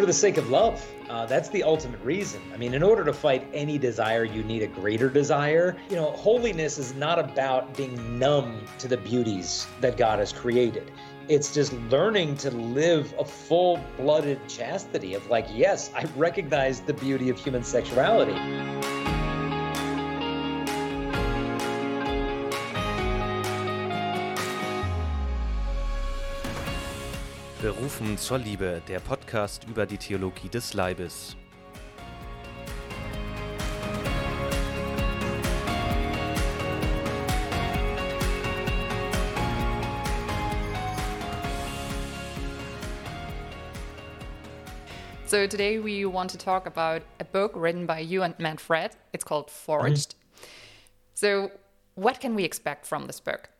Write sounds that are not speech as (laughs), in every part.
for the sake of love. Uh, that's the ultimate reason. I mean, in order to fight any desire, you need a greater desire. You know, holiness is not about being numb to the beauties that God has created. It's just learning to live a full blooded chastity of, like, yes, I recognize the beauty of human sexuality. Berufen zur Liebe, der Podcast über die Theologie des Leibes. So today we want to talk about a book written by you and Matt Fradd. It's called Forged. Mm. So what can we expect from this book?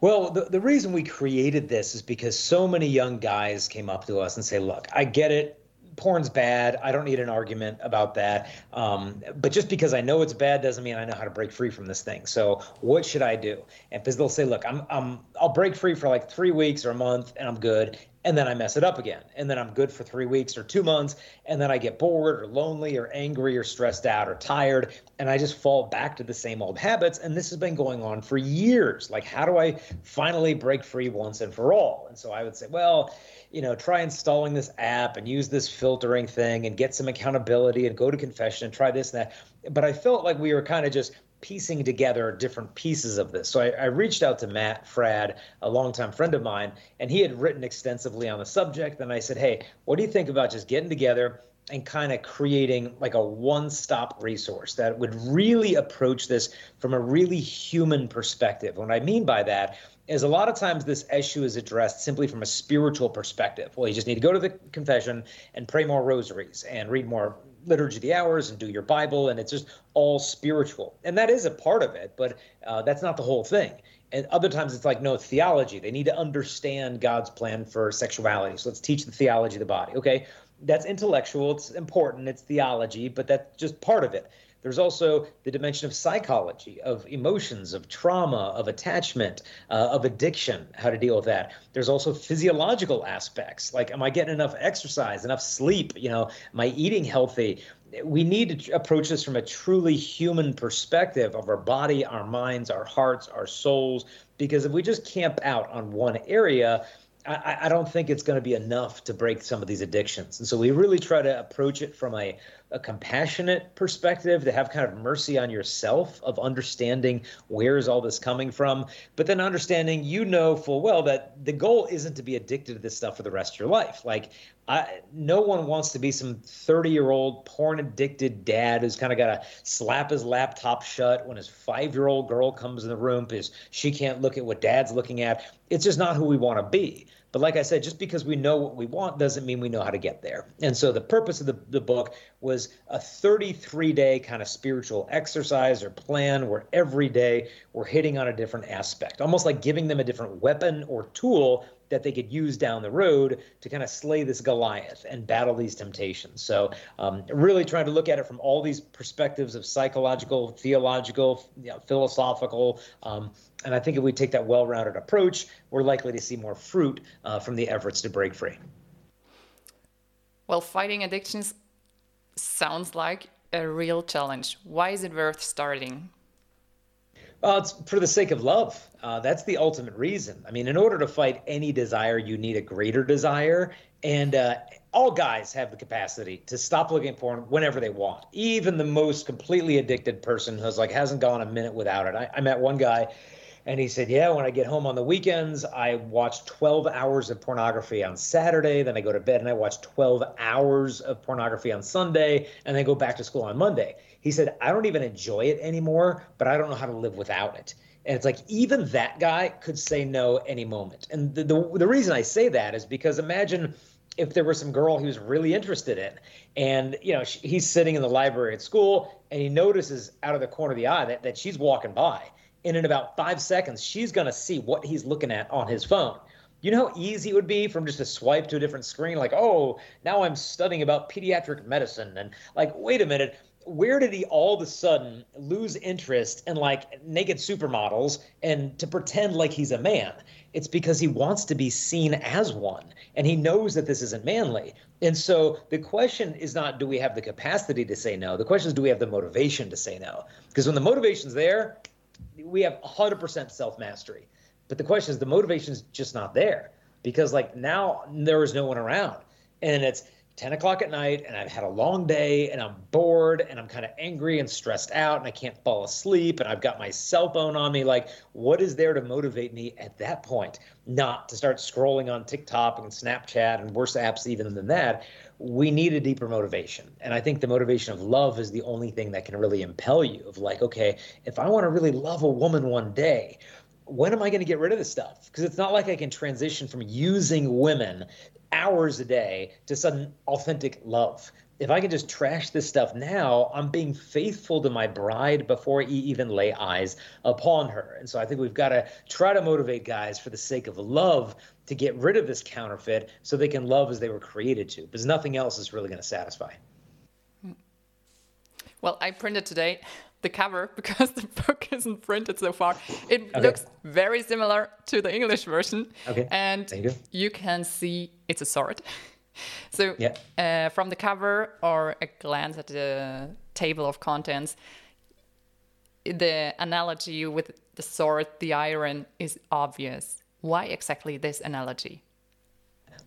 Well, the, the reason we created this is because so many young guys came up to us and say, look, I get it. Porn's bad. I don't need an argument about that. Um, but just because I know it's bad doesn't mean I know how to break free from this thing. So what should I do? And because they'll say, look, I'm, I'm, I'll break free for like three weeks or a month and I'm good and then I mess it up again. And then I'm good for three weeks or two months. And then I get bored or lonely or angry or stressed out or tired. And I just fall back to the same old habits. And this has been going on for years. Like, how do I finally break free once and for all? And so I would say, well, you know, try installing this app and use this filtering thing and get some accountability and go to confession and try this and that. But I felt like we were kind of just piecing together different pieces of this. So I, I, reached out to Matt Fradd, a longtime friend of mine, and he had written extensively on the subject. And I said, Hey, what do you think about just getting together and kind of creating like a one stop resource that would really approach this from a really human perspective? What I mean by that is a lot of times this issue is addressed simply from a spiritual perspective. Well, you just need to go to the confession and pray more rosaries and read more liturgy of the hours and do your Bible, and it's just all spiritual. And that is a part of it, but uh, that's not the whole thing. And other times it's like, no, theology. They need to understand God's plan for sexuality. So let's teach the theology of the body. Okay, that's intellectual, it's important, it's theology, but that's just part of it. There's also the dimension of psychology, of emotions, of trauma, of attachment, uh, of addiction, how to deal with that. There's also physiological aspects, like am I getting enough exercise, enough sleep? You know, am I eating healthy? We need to approach this from a truly human perspective of our body, our minds, our hearts, our souls, because if we just camp out on one area, I, I, don't think it's going to be enough to break some of these addictions. And so we really try to approach it from a a compassionate perspective to have kind of mercy on yourself of understanding where is all this coming from but then understanding you know full well that the goal isn't to be addicted to this stuff for the rest of your life like I, no one wants to be some 30 year old porn addicted dad who's kind of got to slap his laptop shut when his five year old girl comes in the room because she can't look at what dad's looking at. It's just not who we want to be. But like I said, just because we know what we want doesn't mean we know how to get there. And so the purpose of the, the book was a 33 day kind of spiritual exercise or plan where every day we're hitting on a different aspect, almost like giving them a different weapon or tool that they could use down the road to kind of slay this Goliath and battle these temptations. So, um, really trying to look at it from all these perspectives of psychological, theological, you know, philosophical. Um, and I think if we take that well rounded approach, we're likely to see more fruit uh, from the efforts to break free. Well, fighting addictions sounds like a real challenge. Why is it worth starting? Well, it's for the sake of love. Uh, that's the ultimate reason. I mean, in order to fight any desire, you need a greater desire. And uh, all guys have the capacity to stop looking at porn whenever they want. Even the most completely addicted person who's like hasn't gone a minute without it. I, I met one guy and he said, Yeah, when I get home on the weekends, I watch 12 hours of pornography on Saturday. Then I go to bed and I watch 12 hours of pornography on Sunday. And then go back to school on Monday. He said, I don't even enjoy it anymore, but I don't know how to live without it. And it's like even that guy could say no any moment. And the, the, the reason I say that is because imagine if there was some girl he was really interested in and you know he's sitting in the library at school and he notices out of the corner of the eye that, that she's walking by and in about five seconds, she's going to see what he's looking at on his phone. You know how easy it would be from just a swipe to a different screen? Like, oh, now I'm studying about pediatric medicine. And like, wait a minute, where did he all of a sudden lose interest in like naked supermodels and to pretend like he's a man? It's because he wants to be seen as one. and he knows that this isn't manly. And so the question is not do we have the capacity to say no? The question is do we have the motivation to say no? Because when the motivation's there, we have 100% self mastery. But the question is the motivation is just not there because like now there is no one around, and it's 10 o'clock at night and I've had a long day and I'm bored and I'm kind of angry and stressed out and I can't fall asleep and I've got my cell phone on me. Like, what is there to motivate me at that point? Not to start scrolling on TikTok and Snapchat and worse apps even than that. We need a deeper motivation. And I think the motivation of love is the only thing that can really impel you of like, okay, if I want to really love a woman one day, when am I going to get rid of this stuff? Because it's not like I can transition from using women hours a day to sudden authentic love. If I can just trash this stuff now, I'm being faithful to my bride before I even lay eyes upon her. And so I think we've got to try to motivate guys for the sake of love to get rid of this counterfeit so they can love as they were created to, because nothing else is really going to satisfy. Well, I printed today the cover (laughs) because the book isn't printed so far. It okay. looks very similar to the English version. Okay. And you, you, can see it's a sword. (laughs) So yeah. uh, from the cover or a glance at the table of contents, the analogy with the sword, the iron, is obvious. Why exactly this analogy?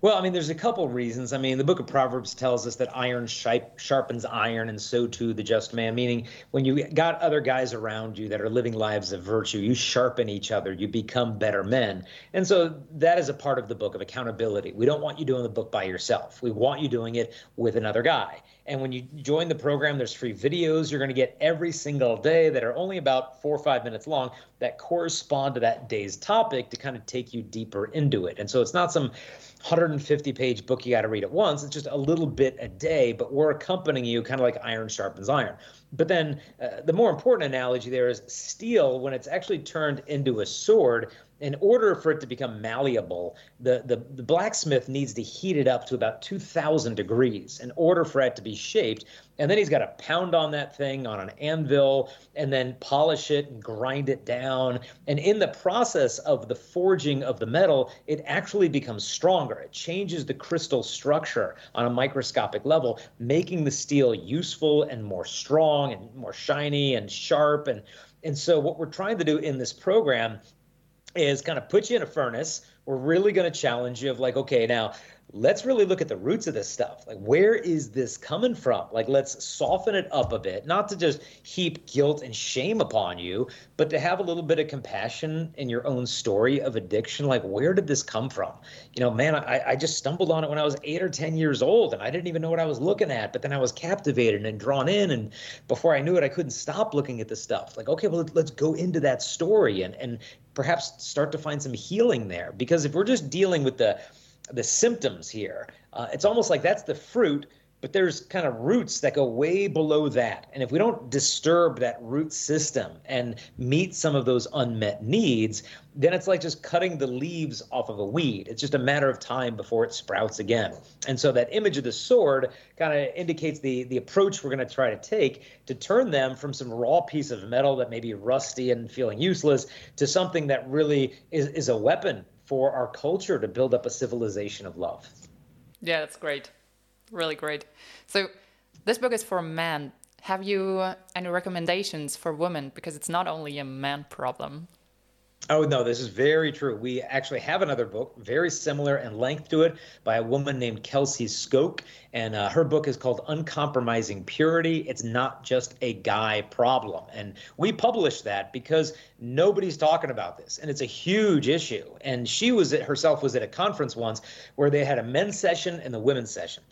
Well, I mean, there's a couple reasons. I mean, the book of Proverbs tells us that iron sharpens iron, and so too the just man. Meaning, when you got other guys around you that are living lives of virtue, you sharpen each other, you become better men. And so that is a part of the book of accountability. We don't want you doing the book by yourself. We want you doing it with another guy. And when you join the program, there's free videos you're going to get every single day that are only about four or five minutes long that correspond to that day's topic to kind of take you deeper into it. And so it's not some 150 page book you got to read at once. It's just a little bit a day, but we're accompanying you kind of like iron sharpens iron. But then uh, the more important analogy there is steel, when it's actually turned into a sword, in order for it to become malleable, the, the, the, blacksmith needs to heat it up to about 2,000 degrees in order for it to be shaped. And then he's got to pound on that thing on an anvil and then polish it and grind it down. And in the process of the forging of the metal, it actually becomes stronger. It changes the crystal structure on a microscopic level, making the steel useful and more strong and more shiny and sharp. And, and so, what we're trying to do in this program is kind of put you in a furnace. We're really going to challenge you of like, okay, now let's really look at the roots of this stuff. Like, where is this coming from? Like, let's soften it up a bit, not to just heap guilt and shame upon you, but to have a little bit of compassion in your own story of addiction. Like, where did this come from? You know, man, I, I just stumbled on it when I was eight or 10 years old and I didn't even know what I was looking at, but then I was captivated and drawn in. And before I knew it, I couldn't stop looking at the stuff. Like, okay, well, let's go into that story and, and perhaps start to find some healing there. Because if we're just dealing with the, the symptoms here. Uh, it's almost like that's the fruit, but there's kind of roots that go way below that. And if we don't disturb that root system and meet some of those unmet needs, then it's like just cutting the leaves off of a weed. It's just a matter of time before it sprouts again. And so that image of the sword kind of indicates the the approach we're going to try to take to turn them from some raw piece of metal that may be rusty and feeling useless to something that really is, is a weapon for our culture to build up a civilization of love. Yeah, that's great. Really great. So, this book is for men. Have you any recommendations for women? Because it's not only a man problem. Oh, no, this is very true. We actually have another book, very similar in length to it, by a woman named Kelsey Skoch. And uh, her book is called Uncompromising Purity. It's not just a guy problem. And we published that because nobody's talking about this. And it's a huge issue. And she was at, herself was at a conference once where they had a men's session and the women's session.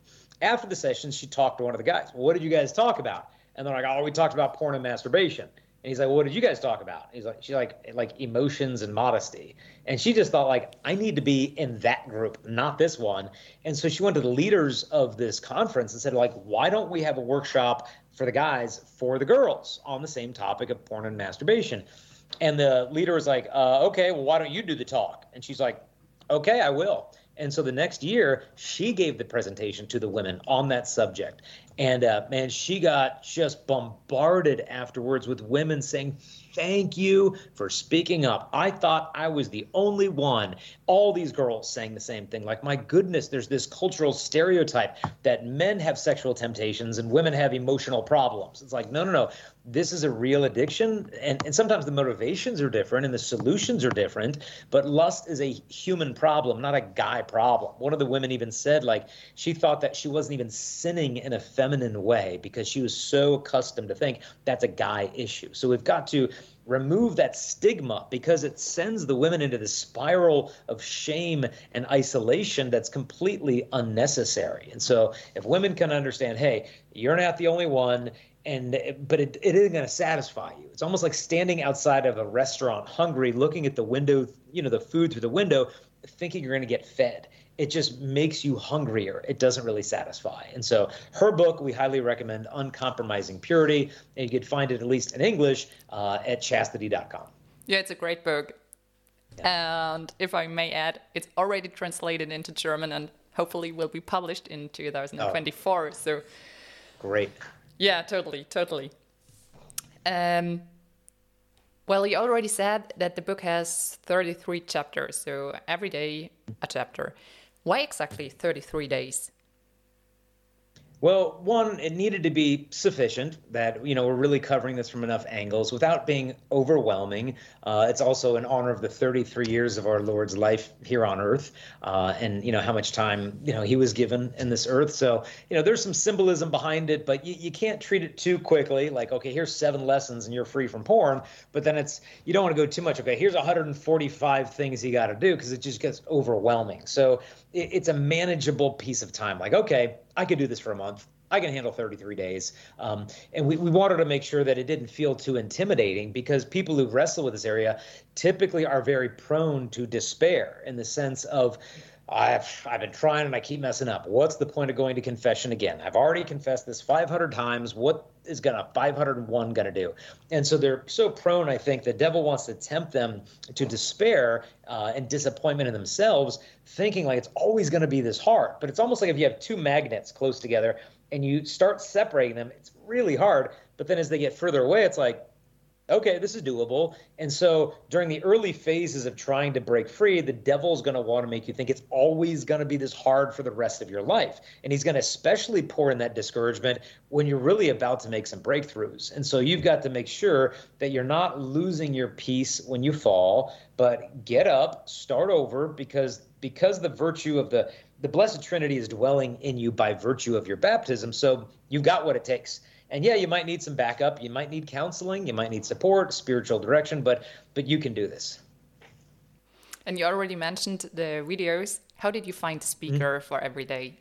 After the session, she talked to one of the guys. Well, what did you guys talk about? And they're like, oh, we talked about porn and masturbation. And he's like, well, "What did you guys talk about?" He's like, "She's like like emotions and modesty." And she just thought like, "I need to be in that group, not this one." And so she went to the leaders of this conference and said, "Like, why don't we have a workshop for the guys for the girls on the same topic of porn and masturbation?" And the leader was like, uh, "Okay, well, why don't you do the talk?" And she's like, "Okay, I will." And so the next year, she gave the presentation to the women on that subject. And uh, man, she got just bombarded afterwards with women saying, Thank you for speaking up. I thought I was the only one. All these girls saying the same thing. Like, my goodness, there's this cultural stereotype that men have sexual temptations and women have emotional problems. It's like, no, no, no. This is a real addiction. And, and sometimes the motivations are different and the solutions are different. But lust is a human problem, not a guy problem. One of the women even said, like, she thought that she wasn't even sinning in a feminine way because she was so accustomed to think that's a guy issue. So we've got to remove that stigma because it sends the women into this spiral of shame and isolation that's completely unnecessary. And so if women can understand, hey, you're not the only one and but it, it isn't going to satisfy you it's almost like standing outside of a restaurant hungry looking at the window you know the food through the window thinking you're going to get fed it just makes you hungrier. It doesn't really satisfy. And so her book, we highly recommend Uncompromising Purity. And you could find it at least in English uh, at chastity.com. Yeah, it's a great book. Yeah. And if I may add, it's already translated into German and hopefully will be published in 2024. Oh. So great. Yeah, totally, totally. Um, well, you already said that the book has 33 chapters, so every day a chapter. Why exactly 33 days? Well, one, it needed to be sufficient that, you know, we're really covering this from enough angles without being overwhelming. Uh, it's also in honor of the 33 years of our Lord's life here on earth uh, and, you know, how much time, you know, he was given in this earth. So, you know, there's some symbolism behind it, but you, you can't treat it too quickly. Like, okay, here's seven lessons and you're free from porn. But then it's, you don't want to go too much. Okay, here's 145 things you got to do because it just gets overwhelming. So it, it's a manageable piece of time. Like, okay, I could do this for a month. I can handle 33 days. Um, and we, we wanted to make sure that it didn't feel too intimidating because people who wrestle with this area typically are very prone to despair in the sense of, I've I've been trying and I keep messing up. What's the point of going to confession again? I've already confessed this 500 times. What is gonna 501 gonna do? And so they're so prone. I think the devil wants to tempt them to despair uh, and disappointment in themselves, thinking like it's always gonna be this hard. But it's almost like if you have two magnets close together and you start separating them, it's really hard. But then as they get further away, it's like okay, this is doable. And so during the early phases of trying to break free, the devil's going to want to make you think it's always going to be this hard for the rest of your life. And he's going to especially pour in that discouragement when you're really about to make some breakthroughs. And so you've got to make sure that you're not losing your peace when you fall, but get up, start over because because the virtue of the the blessed trinity is dwelling in you by virtue of your baptism. So you've got what it takes and yeah, you might need some backup, you might need counseling, you might need support, spiritual direction, but but you can do this. And you already mentioned the videos. How did you find the speaker mm-hmm. for every day?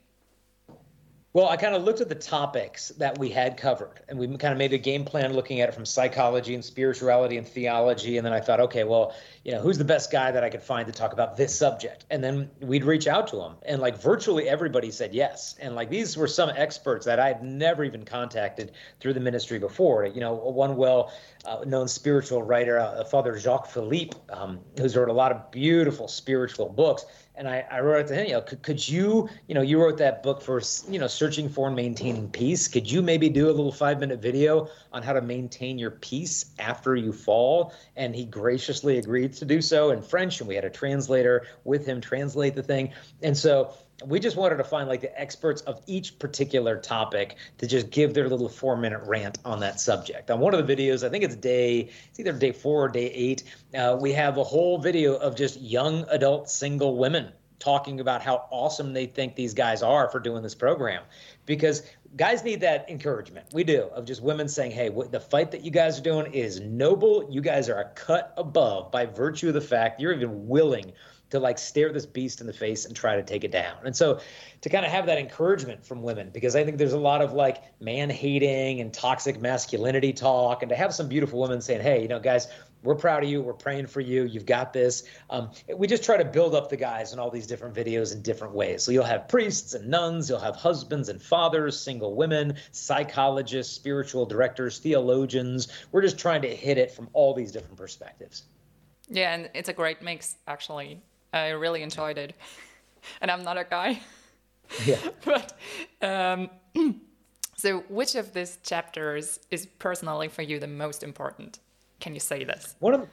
Well, I kind of looked at the topics that we had covered, and we kind of made a game plan looking at it from psychology and spirituality and theology. And then I thought, okay, well, you know, who's the best guy that I could find to talk about this subject? And then we'd reach out to him, and like virtually everybody said yes. And like these were some experts that I had never even contacted through the ministry before. You know, one well uh, known spiritual writer, uh, Father Jacques Philippe, um, who's wrote a lot of beautiful spiritual books and I, I wrote to him, you know, could, could you, you know, you wrote that book for, you know, searching for and maintaining peace. Could you maybe do a little five minute video on how to maintain your peace after you fall? And he graciously agreed to do so in French. And we had a translator with him translate the thing. And so we just wanted to find like the experts of each particular topic to just give their little four minute rant on that subject. On one of the videos, I think it's day, it's either day four or day eight, uh, we have a whole video of just young adult single women talking about how awesome they think these guys are for doing this program. Because guys need that encouragement. We do of just women saying hey the fight that you guys are doing is noble. You guys are a cut above by virtue of the fact you're even willing to like stare this beast in the face and try to take it down. And so to kind of have that encouragement from women, because I think there's a lot of like man hating and toxic masculinity talk, and to have some beautiful women saying, hey, you know, guys, we're proud of you. We're praying for you. You've got this. Um, we just try to build up the guys in all these different videos in different ways. So you'll have priests and nuns, you'll have husbands and fathers, single women, psychologists, spiritual directors, theologians. We're just trying to hit it from all these different perspectives. Yeah, and it's a great mix, actually. I really enjoyed it. (laughs) And I'm not a guy. Yeah. (laughs) but um, (clears throat) So, which of these chapters is personally for you the most important? Can you say this? One of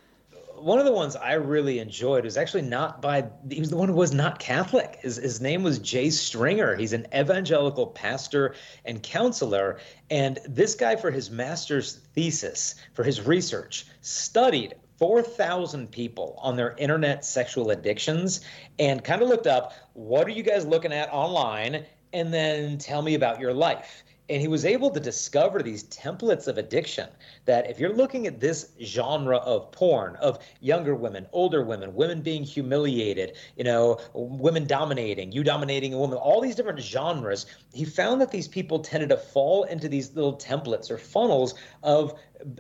one of the ones I really enjoyed was actually not by he was the one who was not Catholic. His his name was Jay Stringer. He's an evangelical pastor and counselor. And this guy, for his master's thesis, for his research, studied 4,000 people on their internet sexual addictions and kind of looked up what are you guys looking at online? And then tell me about your life and he was able to discover these templates of addiction that if you're looking at this genre of porn of younger women older women women being humiliated you know women dominating you dominating a woman all these different genres he found that these people tended to fall into these little templates or funnels of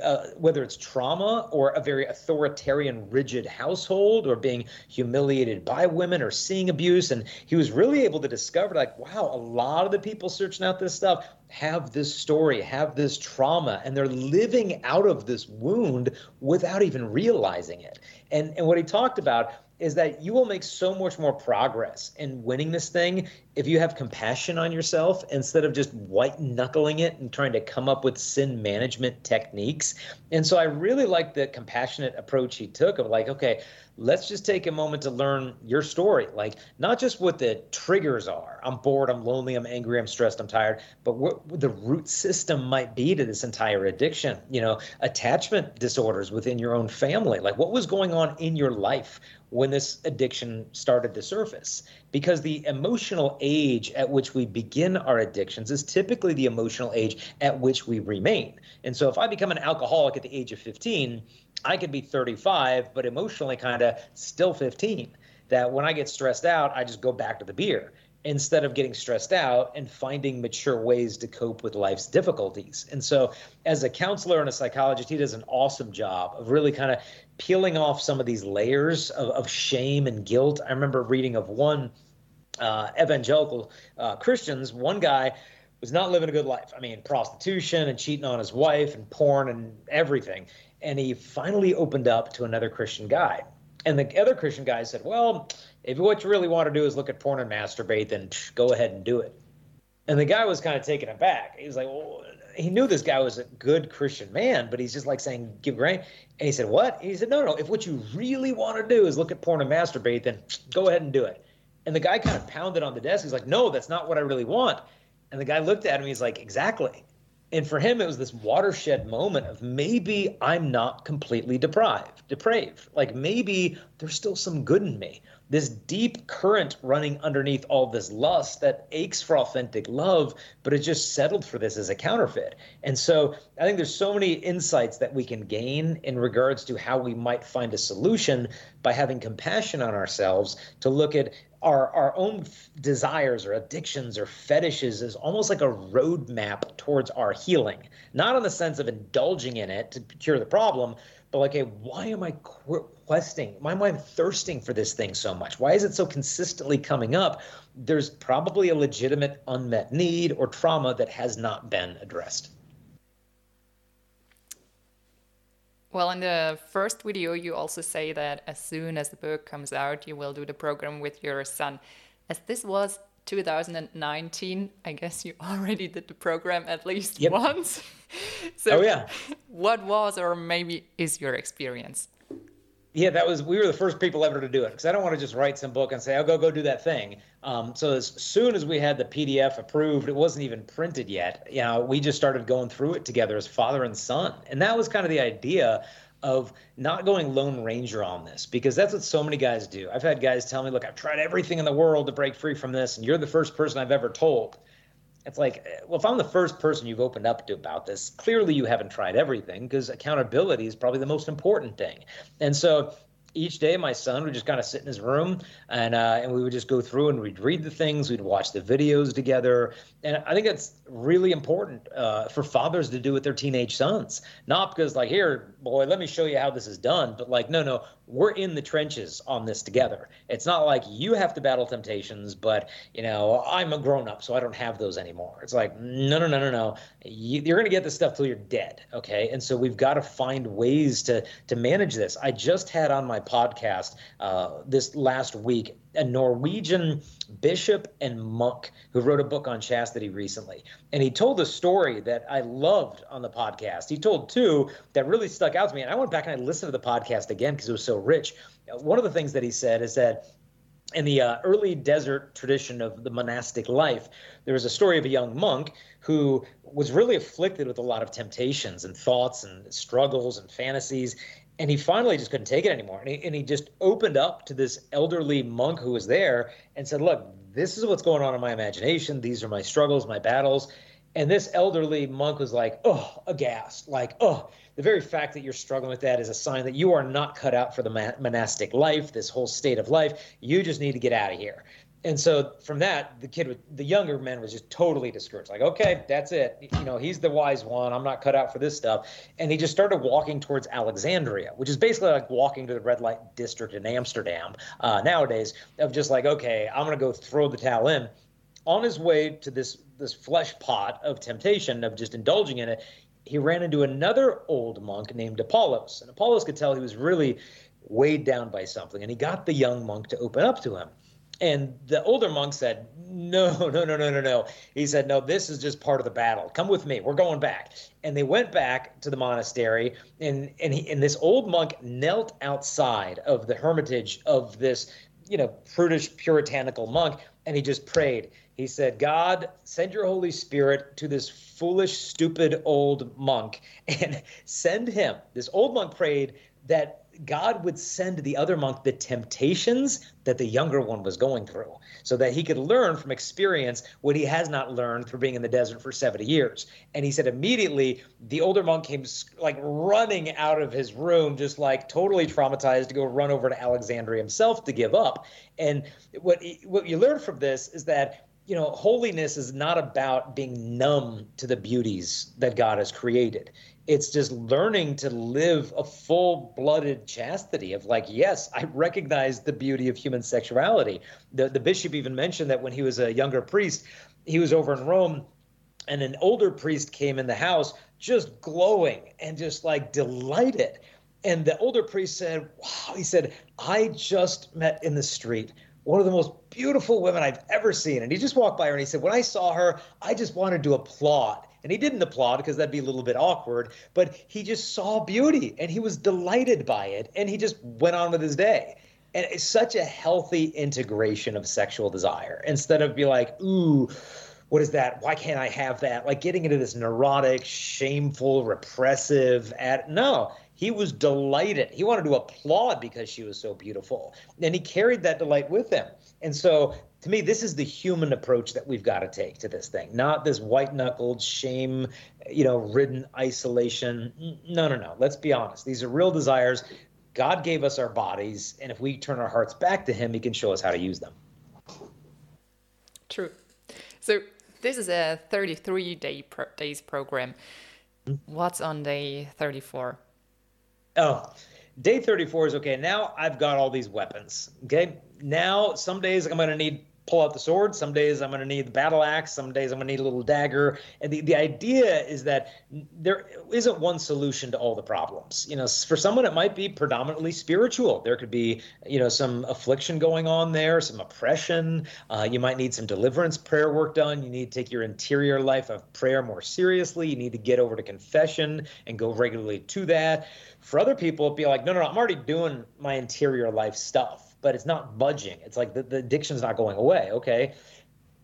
uh, whether it's trauma or a very authoritarian, rigid household, or being humiliated by women, or seeing abuse. And he was really able to discover, like, wow, a lot of the people searching out this stuff have this story, have this trauma, and they're living out of this wound without even realizing it. And and what he talked about is that you will make so much more progress in winning this thing if you have compassion on yourself instead of just white knuckling it and trying to come up with sin management techniques. And so I really like the compassionate approach he took of like, okay, let's just take a moment to learn your story. Like, not just what the triggers are I'm bored, I'm lonely, I'm angry, I'm stressed, I'm tired, but what the root system might be to this entire addiction. You know, attachment disorders within your own family. Like, what was going on in your life when this addiction started to surface? Because the emotional age at which we begin our addictions is typically the emotional age at which we remain. And so, if I become an alcoholic at the age of 15, I could be 35, but emotionally kind of still 15. That when I get stressed out, I just go back to the beer instead of getting stressed out and finding mature ways to cope with life's difficulties. And so, as a counselor and a psychologist, he does an awesome job of really kind of peeling off some of these layers of, of shame and guilt. I remember reading of one uh, evangelical uh, Christians, one guy was not living a good life. I mean, prostitution and cheating on his wife and porn and everything and he finally opened up to another Christian guy. And the other Christian guy said, Well, if what you really want to do is look at porn and masturbate, then go ahead and do it. And the guy was kind of taken aback. He was like, Well, he knew this guy was a good Christian man, but he's just like saying, Give grain. And he said, What? And he said, No, no, if what you really want to do is look at porn and masturbate, then go ahead and do it. And the guy kind of pounded on the desk. He's like, No, that's not what I really want. And the guy looked at him. He's like, Exactly and for him it was this watershed moment of maybe i'm not completely deprived depraved like maybe there's still some good in me this deep current running underneath all this lust that aches for authentic love but it just settled for this as a counterfeit and so i think there's so many insights that we can gain in regards to how we might find a solution by having compassion on ourselves to look at our our own desires or addictions or fetishes is almost like a roadmap towards our healing. Not in the sense of indulging in it to cure the problem, but like, hey, why am I questing? Why am I thirsting for this thing so much? Why is it so consistently coming up? There's probably a legitimate unmet need or trauma that has not been addressed. Well, in the first video, you also say that as soon as the book comes out, you will do the program with your son. As this was 2019, I guess you (laughs) already did the program at least yep. once. (laughs) so, oh, yeah. What was or maybe is your experience? Yeah, that was we were the first people ever to do it because I don't want to just write some book and say I'll go go do that thing. Um, so as soon as we had the PDF approved, it wasn't even printed yet. You know, we just started going through it together as father and son, and that was kind of the idea of not going lone ranger on this because that's what so many guys do. I've had guys tell me, "Look, I've tried everything in the world to break free from this, and you're the first person I've ever told." it's like, eh, well, if I'm the first person you've opened up to about this, clearly you haven't tried everything because accountability is probably the most important thing. And so each day my son would just kind of sit in his room and uh, and we would just go through and we'd read the things we'd watch the videos together. And i think it's really important uh, for fathers to do with their teenage sons. Not because like here boy let me show you how this is done but like no no we're in the trenches on this together. It's not like you have to battle temptations, but you know I'm a grown up, so I don't have those anymore. It's like no, no, no, no, no. You, are going to get this stuff till you're dead, okay? And so we've got to find ways to to manage this. I just had on my podcast uh, this last week a Norwegian bishop and monk who wrote a book on chastity recently. And he told a story that I loved on the podcast. He told two that really stuck out to me. And I went back and I listened to the podcast again because it was so rich. One of the things that he said is that in the uh, early desert tradition of the monastic life, there was a story of a young monk who was really afflicted with a lot of temptations and thoughts and struggles and fantasies. And he finally just couldn't take it anymore. And he, and he just opened up to this elderly monk who was there and said, Look, this is what's going on in my imagination. These are my struggles, my battles. And this elderly monk was like, Oh, aghast, like, Oh, the very fact that you're struggling with that is a sign that you are not cut out for the monastic life, this whole state of life. You just need to get out of here. And so from that, the kid, the younger man was just totally discouraged. Like, okay, that's it. You know, he's the wise one. I'm not cut out for this stuff. And he just started walking towards Alexandria, which is basically like walking to the red light district in Amsterdam uh, nowadays. Of just like, okay, I'm gonna go throw the towel in. On his way to this this flesh pot of temptation of just indulging in it, he ran into another old monk named Apollos. And Apollos could tell he was really weighed down by something. And he got the young monk to open up to him. And the older monk said, No, (laughs) no, no, no, no, no. He said, No, this is just part of the battle. Come with me. We're going back. And they went back to the monastery, and and, he, and this old monk knelt outside of the hermitage of this, you know, prudish puritanical monk, and he just prayed. He said, God, send your Holy Spirit to this foolish, stupid old monk and (laughs) send him. This old monk prayed that God would send the other monk the temptations that the younger one was going through so that he could learn from experience what he has not learned through being in the desert for 70 years. And he said immediately the older monk came like running out of his room, just like totally traumatized to go run over to Alexandria himself to give up. And what, what you learn from this is that you know, holiness is not about being numb to the beauties that God has created. It's just learning to live a full blooded chastity of like, yes, I recognize the beauty of human sexuality. The, the bishop even mentioned that when he was a younger priest, he was over in Rome and an older priest came in the house just glowing and just like delighted. And the older priest said, Wow, he said, I just met in the street one of the most beautiful women I've ever seen. And he just walked by her and he said, When I saw her, I just wanted to applaud. And he didn't applaud because that'd be a little bit awkward, but he just saw beauty and he was delighted by it. And he just went on with his day. And it's such a healthy integration of sexual desire instead of be like, ooh, what is that? Why can't I have that? Like getting into this neurotic, shameful, repressive at no he was delighted. He wanted to applaud because she was so beautiful. And he carried that delight with him. And so, to me, this is the human approach that we've got to take to this thing, not this white knuckled, shame, you know, ridden isolation. No, no, no. Let's be honest. These are real desires. God gave us our bodies. And if we turn our hearts back to Him, He can show us how to use them. True. So, this is a 33 day pro- days program. Mm-hmm. What's on day 34? Oh, day 34 is okay. Now I've got all these weapons. Okay. Now some days I'm going to need pull out the sword. Some days I'm going to need the battle axe. Some days I'm going to need a little dagger. And the, the idea is that there isn't one solution to all the problems. You know, for someone, it might be predominantly spiritual. There could be, you know, some affliction going on there, some oppression. Uh, you might need some deliverance prayer work done. You need to take your interior life of prayer more seriously. You need to get over to confession and go regularly to that. For other people, it'd be like, no, no, no, I'm already doing my interior life stuff, but it's not budging. It's like the, the addiction's not going away. Okay.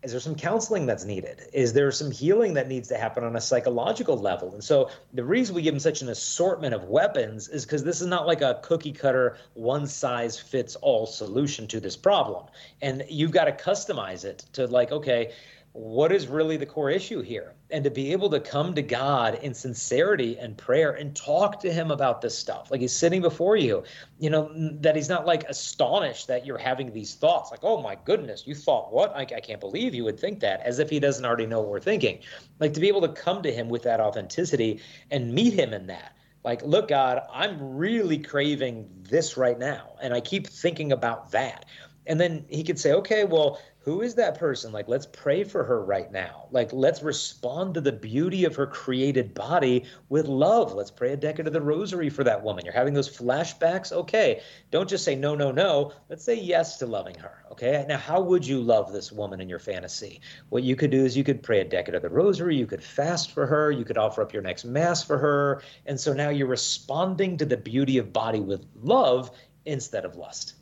Is there some counseling that's needed? Is there some healing that needs to happen on a psychological level? And so the reason we give them such an assortment of weapons is because this is not like a cookie cutter, one size fits all solution to this problem. And you've got to customize it to like, okay, what is really the core issue here? And to be able to come to god in sincerity and prayer and talk to him about this stuff like he's sitting before you you know that he's not like astonished that you're having these thoughts like oh my goodness you thought what? I, I can't believe you would think that as if he doesn't already know what we're thinking. Like to be able to come to him with that authenticity and meet him in that. Like look god i'm really craving this right now and i keep thinking about that. And then he could say, okay, well, who is that person? Like, let's pray for her right now. Like, let's respond to the beauty of her created body with love. Let's pray a decade of the rosary for that woman. You're having those flashbacks? Okay. Don't just say no, no, no. Let's say yes to loving her. Okay. Now, how would you love this woman in your fantasy? What you could do is you could pray a decade of the rosary. You could fast for her. You could offer up your next mass for her. And so now you're responding to the beauty of body with love instead of lust.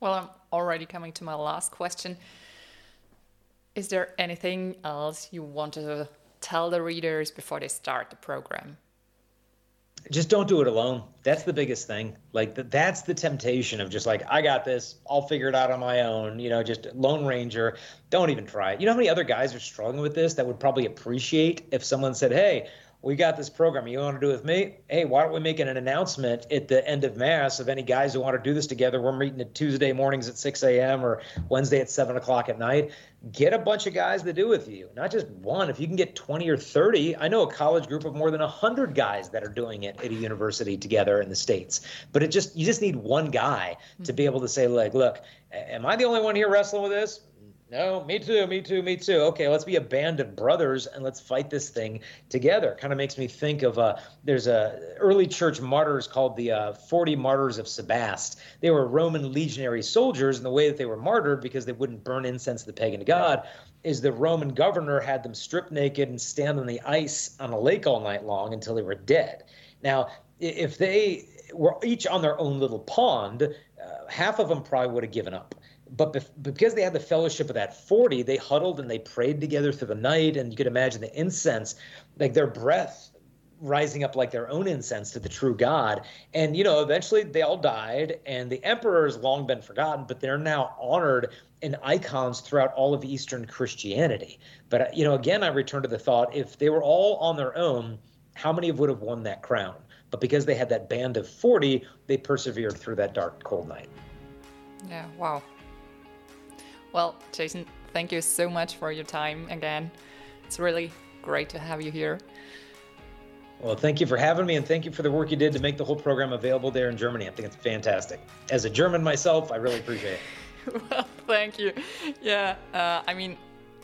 Well, I'm already coming to my last question. Is there anything else you want to tell the readers before they start the program? Just don't do it alone. That's the biggest thing. Like that's the temptation of just like I got this. I'll figure it out on my own. You know, just lone ranger. Don't even try it. You know how many other guys are struggling with this that would probably appreciate if someone said, "Hey, we got this program. You want to do it with me? Hey, why don't we make an announcement at the end of Mass of any guys who want to do this together? We're meeting at Tuesday mornings at 6 a.m. or Wednesday at 7 o'clock at night. Get a bunch of guys to do with you, not just one. If you can get 20 or 30, I know a college group of more than 100 guys that are doing it at a university together in the States. But it just, you just need one guy to be able to say, like, look, am I the only one here wrestling with this? No, me too, me too, me too. Okay, let's be a band of brothers and let's fight this thing together. Kind of makes me think of uh, there's a early church martyrs called the uh, 40 Martyrs of Sebast. They were Roman legionary soldiers, and the way that they were martyred because they wouldn't burn incense to the pagan god is the Roman governor had them strip naked and stand on the ice on a lake all night long until they were dead. Now, if they were each on their own little pond, uh, half of them probably would have given up but because they had the fellowship of that 40 they huddled and they prayed together through the night and you could imagine the incense like their breath rising up like their own incense to the true god. And you know eventually they all died and the emperor has long been forgotten but they're now honored in icons throughout all of eastern christianity. But you know again i return to the thought if they were all on their own how many would have won that crown? But because they had that band of 40 they persevered through that dark cold night. Yeah wow well, Jason, thank you so much for your time again. It's really great to have you here. Well, thank you for having me, and thank you for the work you did to make the whole program available there in Germany. I think it's fantastic. As a German myself, I really appreciate it. (laughs) well, thank you. Yeah, uh, I mean,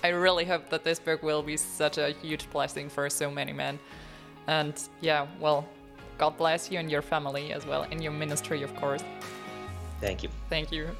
I really hope that this book will be such a huge blessing for so many men. And yeah, well, God bless you and your family as well, and your ministry, of course. Thank you. Thank you.